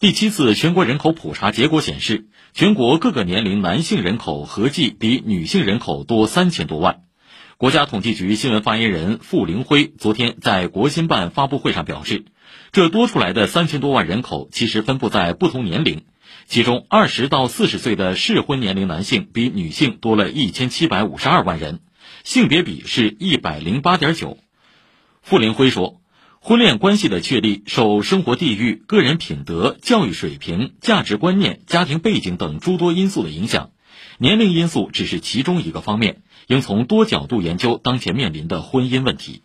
第七次全国人口普查结果显示，全国各个年龄男性人口合计比女性人口多三千多万。国家统计局新闻发言人傅凌辉昨天在国新办发布会上表示，这多出来的三千多万人口其实分布在不同年龄，其中二十到四十岁的适婚年龄男性比女性多了一千七百五十二万人，性别比是一百零八点九。傅凌辉说，婚恋关系的确立受生活地域、个人品德、教育水平、价值观念、家庭背景等诸多因素的影响，年龄因素只是其中一个方面。应从多角度研究当前面临的婚姻问题。